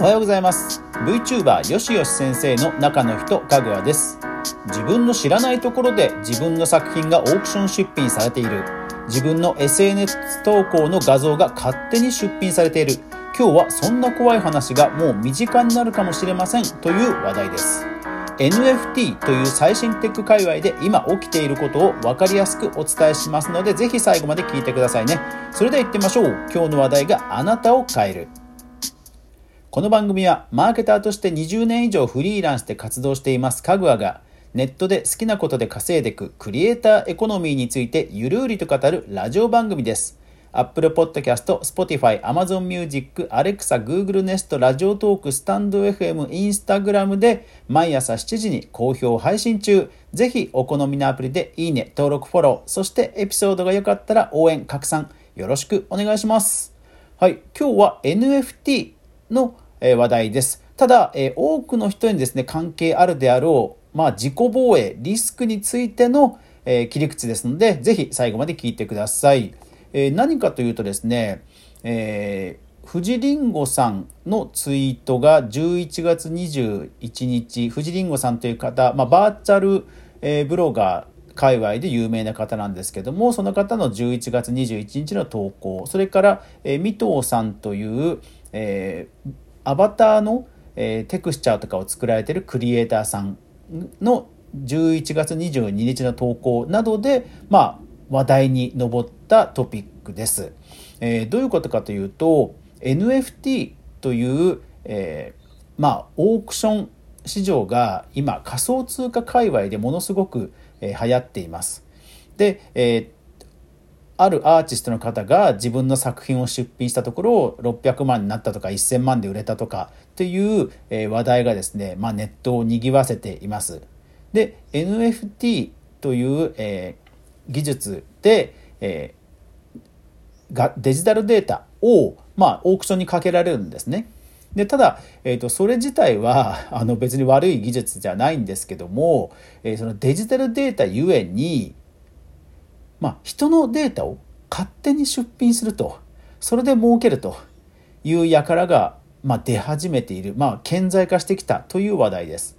おはようございます。VTuber よしよし先生の中の人かぐわです。自分の知らないところで自分の作品がオークション出品されている。自分の SNS 投稿の画像が勝手に出品されている。今日はそんな怖い話がもう身近になるかもしれませんという話題です。NFT という最新テック界隈で今起きていることを分かりやすくお伝えしますのでぜひ最後まで聞いてくださいね。それでは行ってみましょう。今日の話題があなたを変える。この番組はマーケターとして20年以上フリーランスで活動していますかぐわがネットで好きなことで稼いでいくクリエイターエコノミーについてゆるりと語るラジオ番組です。Apple Podcast、Spotify、Amazon Music、Alexa、Google Nest、ラジオトーク、スタンド FM、Instagram で毎朝7時に好評配信中。ぜひお好みのアプリでいいね、登録、フォロー、そしてエピソードが良かったら応援、拡散よろしくお願いします。はい、今日は NFT の話題です。ただ、多くの人にですね、関係あるであろう、まあ、自己防衛、リスクについての、切り口ですので、ぜひ最後まで聞いてください。何かというとですね、えー、藤りんごさんのツイートが11月21日、藤りんごさんという方、まあ、バーチャル、ブロガー界隈で有名な方なんですけども、その方の11月21日の投稿、それから、えー、三藤さんという、えーアバターの、えー、テクスチャーとかを作られているクリエイターさんの11月22日の投稿などで、まあ、話題に上ったトピックです。えー、どういうことかというと NFT という、えー、まあ、オークション市場が今仮想通貨界隈でものすごく、えー、流行っています。で、えあるアーティストの方が自分の作品を出品したところ600万になったとか1000万で売れたとかっていう話題がですね、まあ、ネットを賑わせています。で NFT という、えー、技術で、えー、がデジタルデータを、まあ、オークションにかけられるんですね。でただ、えーと、それ自体は あの別に悪い技術じゃないんですけども、えー、そのデジタルデータゆえにまあ、人のデータを勝手に出品すると、それで儲けるという輩が、まあ、出始めている、まあ、顕在化してきたという話題です。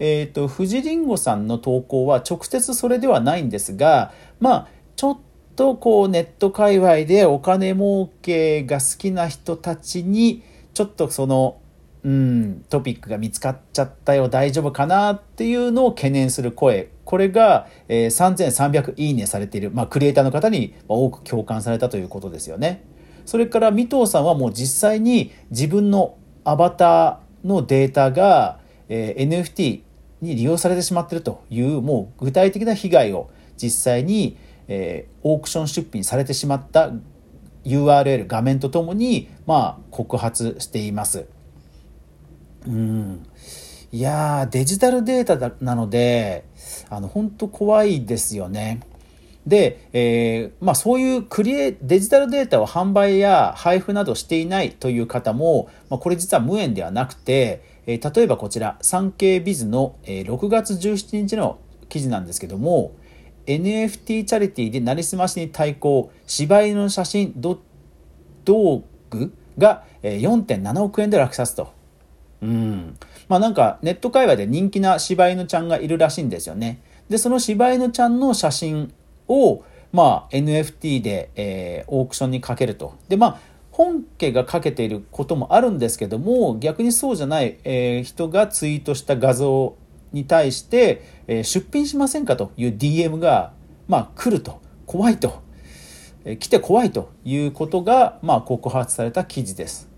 えっ、ー、と、藤りんごさんの投稿は直接それではないんですが、まあ、ちょっとこうネット界隈でお金儲けが好きな人たちに、ちょっとその、うん、トピックが見つかっちゃったよ、大丈夫かなっていうのを懸念する声これが、え3300いいねされている、まあ、クリエイターの方に多く共感されたということですよね。それから三藤さんはもう実際に自分のアバターのデータが、え NFT に利用されてしまっているというもう具体的な被害を実際に、えー、オークション出品されてしまった URL 画面とともに、まあ、告発しています。うんいやデジタルデータなので、あの、本当怖いですよね。で、えー、まあそういうクリエ、デジタルデータを販売や配布などしていないという方も、まあ、これ実は無縁ではなくて、えー、例えばこちら、産経ビズの、えー、6月17日の記事なんですけども、NFT チャリティーでなりすましに対抗、芝居の写真道具が4.7億円で落札と。うん。まあなんかネット界隈で人気な柴犬ちゃんがいるらしいんですよね。で、その柴犬ちゃんの写真を、まあ NFT で、えー、オークションにかけると。で、まあ本家がかけていることもあるんですけども、逆にそうじゃない、えー、人がツイートした画像に対して、え、出品しませんかという DM が、まあ来ると。怖いと。え、来て怖いということが、まあ告発された記事です。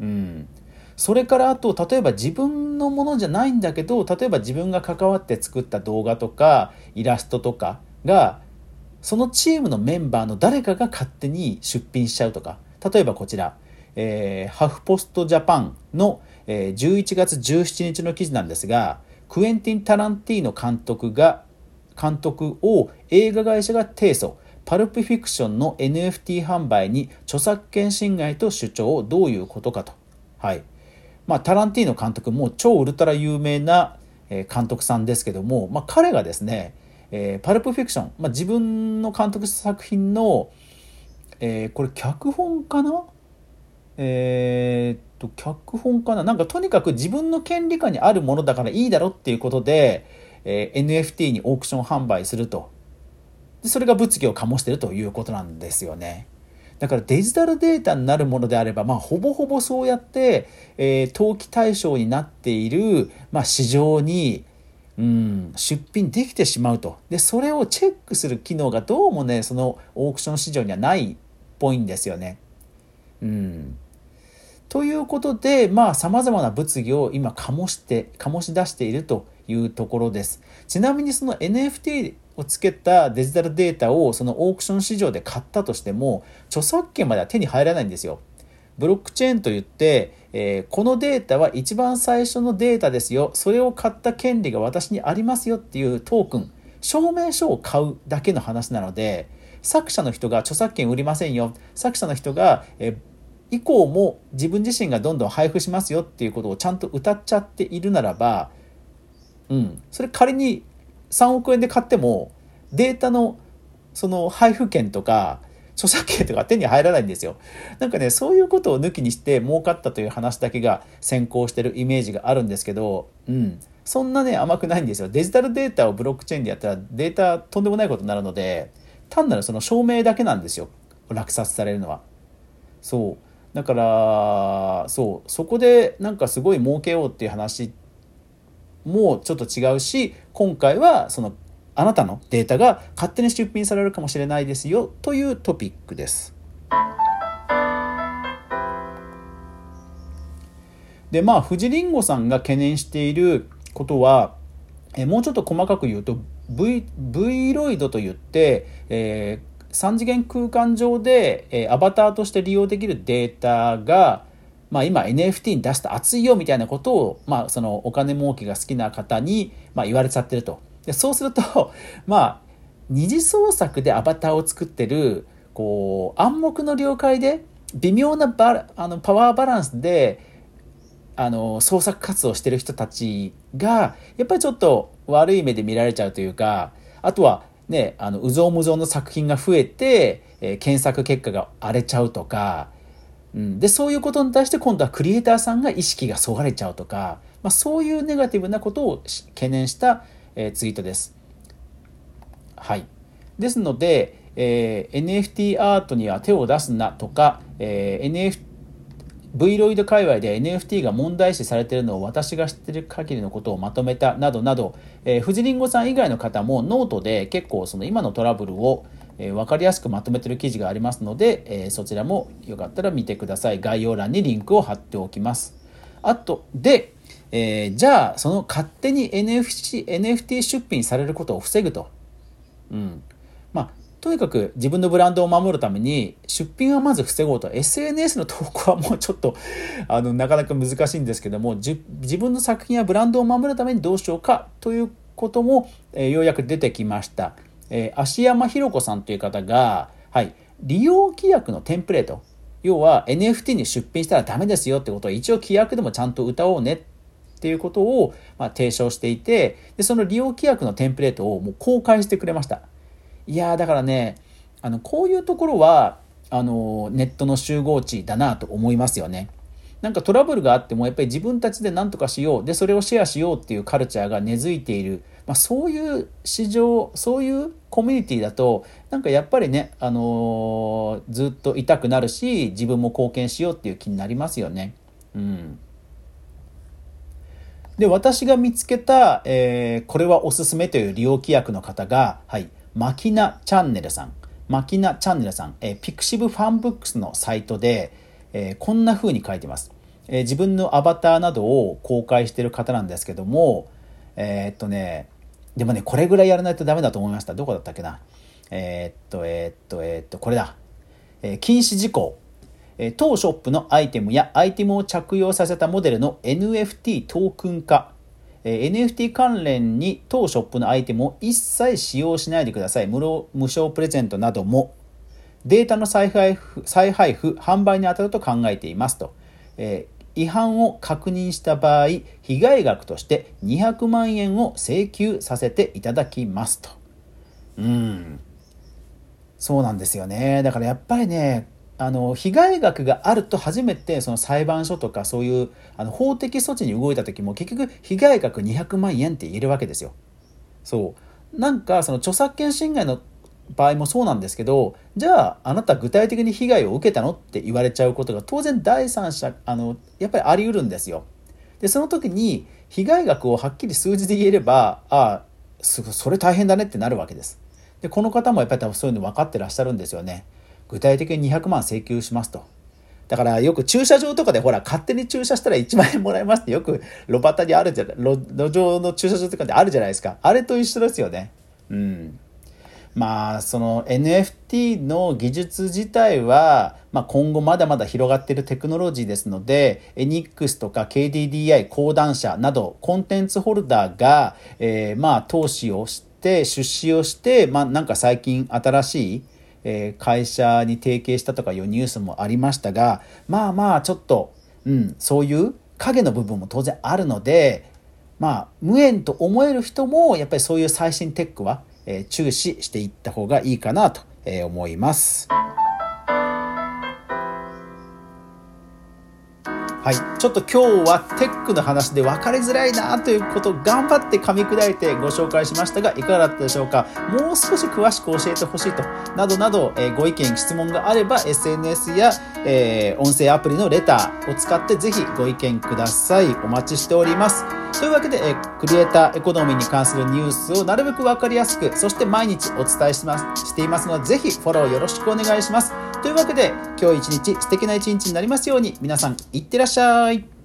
うん。それからあと例えば自分のものじゃないんだけど例えば自分が関わって作った動画とかイラストとかがそのチームのメンバーの誰かが勝手に出品しちゃうとか例えばこちら、えー、ハフポストジャパンの、えー、11月17日の記事なんですがクエンティン・タランティーノ監督が監督を映画会社が提訴パルプフィクションの NFT 販売に著作権侵害と主張をどういうことかと。はい。まあ、タランティーノ監督も超ウルトラ有名な監督さんですけども、まあ、彼がですね、えー、パルプフィクション、まあ、自分の監督した作品のえー、これ脚本かな？えー、っと脚本かな？なんかとにかく自分の権利下にあるものだからいいだろっていうことで、えー、NFT にオークション販売するとでそれが物議を醸してるということなんですよね。だからデジタルデータになるものであれば、まあ、ほぼほぼそうやって、えー、登記対象になっている、まあ、市場に、うん、出品できてしまうと。で、それをチェックする機能がどうもね、そのオークション市場にはないぽいんですよね。うん。ということで、まあ、様々な物議を今醸して、醸し出しているというところです。ちなみにその NFT をつけたデジタルデータをそのオークション市場で買ったとしても著作権までは手に入らないんですよ。ブロックチェーンといって、えー、このデータは一番最初のデータですよそれを買った権利が私にありますよっていうトークン証明書を買うだけの話なので作者の人が著作権売りませんよ作者の人が、え、以降も自分自身がどんどん配布しますよっていうことをちゃんと歌っちゃっているならば、うん、それ仮に3億円で買ってもデータのその配布権とか著作権とか手に入らないんですよ。なんかね、そういうことを抜きにして儲かったという話だけが先行してるイメージがあるんですけど、うん。そんなね、甘くないんですよ。デジタルデータをブロックチェーンでやったらデータとんでもないことになるので、単なるその証明だけなんですよ。落札されるのは。そう。だから、そう。そこでなんかすごい儲けようっていう話もちょっと違うし今回はそのあなたのデータが勝手に出品されるかもしれないですよというトピックです。でまあ富士りんごさんが懸念していることはえもうちょっと細かく言うと V, v ロイドといって、えー、3次元空間上で、えー、アバターとして利用できるデータがまあ、今 NFT に出すと熱いよみたいなことを、まあ、そのお金儲けが好きな方に、まあ、言われちゃってると。でそうすると、まあ、二次創作でアバターを作ってる、こう、暗黙の了解で、微妙なバあのパワーバランスで、あの、創作活動してる人たちが、やっぱりちょっと悪い目で見られちゃうというか、あとは、ね、あの、うぞうむぞうの作品が増えて、えー、検索結果が荒れちゃうとか、うん、でそういうことに対して今度はクリエイターさんが意識がそがれちゃうとか、まあ、そういうネガティブなことを懸念した、えー、ツイートです。はい、ですので、えー、NFT アートには手を出すなとか、えー、NFT V ロイド界隈で NFT が問題視されているのを私が知っている限りのことをまとめたなどなど、えー、藤りんごさん以外の方もノートで結構その今のトラブルを、えー、分かりやすくまとめてる記事がありますので、えー、そちらもよかったら見てください。概要欄にリンクを貼っておきます。あとで、えー、じゃあその勝手に NFT, NFT 出品されることを防ぐと、うん。まあ、とにかく自分のブランドを守るために出品はまず防ごうと SNS の投稿はもうちょっと あのなかなか難しいんですけども自分の作品やブランドを守るためにどうしようかということも、えー、ようやく出てきました。えー、芦山弘子さんという方が、はい、利用規約のテンプレート、要は NFT に出品したらダメですよってことを一応規約でもちゃんと歌おうねっていうことを、まあ、提唱していてで、その利用規約のテンプレートをもう公開してくれました。いやだからね、あの、こういうところは、あの、ネットの集合値だなと思いますよね。なんかトラブルがあってもやっぱり自分たちで何とかしようでそれをシェアしようっていうカルチャーが根付いている、まあ、そういう市場そういうコミュニティだとなんかやっぱりね、あのー、ずっといたくなるし自分も貢献しようっていう気になりますよね。うん、で私が見つけた、えー、これはおすすめという利用規約の方が、はい、マキナチャンネルさん。マキナチャンネルさん、えー、 pixivFANBOX のサイトで、えー、こんな風に書いてます、えー、自分のアバターなどを公開してる方なんですけども、えー、っとね、でもね、これぐらいやらないとダメだと思いました。どこだったっけな。えっと、えっと、えっと、これだ。え禁止事項。当ショップのアイテムやアイテムを着用させたモデルの NFT トークン化。え NFT 関連に当ショップのアイテムを一切使用しないでください。無無償プレゼントなどもデータの再配布、再配布販売に当たると考えていますと。え、違反を確認した場合、被害額として200万円を請求させていただきますと。うん。そうなんですよね。だからやっぱりね、あの被害額があると初めてその裁判所とかそういうあの法的措置に動いた時も結局被害額200万円って言えるわけですよ。そうなんかその著作権侵害の場合もそうなんですけどじゃああなた具体的に被害を受けたのって言われちゃうことが当然第三者あのやっぱりあり得るんですよ。でその時に被害額をはっきり数字で言えればああそれ大変だねってなるわけです。でこの方もやっぱりそういうの分かってらっしゃるんですよね。具体的に200万請求しますと。だからよく駐車場とかでほら勝手に駐車したら1万円もらえますってよく路端にあるじゃない路上の駐車場とかであるじゃないですか。あれと一緒ですよね。うん。まあその NFT の技術自体は、まあ、今後まだまだ広がっているテクノロジーですのでエニックスとか KDDI 講談社などコンテンツホルダーが、えー、まあ投資をして出資をしてまあなんか最近新しいえ会社に提携したとかいうニュースもありましたがまあまあちょっと、うん、そういう影の部分も当然あるのでまあ無縁と思える人もやっぱりそういう最新テックは、え注視していった方がいいかなと思います。はい、ちょっと今日はテックの話で分かりづらいなということを頑張って噛み砕いてご紹介しましたがいかがだったでしょうか？もう少し詳しく教えてほしいとなどなど、えー、ご意見質問があれば SNS や、えー、音声アプリのレターを使ってぜひご意見ください。お待ちしております。というわけで、えー、クリエイターエコノミーに関するニュースをなるべく分かりやすくそして毎日お伝えしますしていますのでぜひフォローよろしくお願いします。というわけで今日一日素敵な一日になりますように皆さんいってらっしゃい。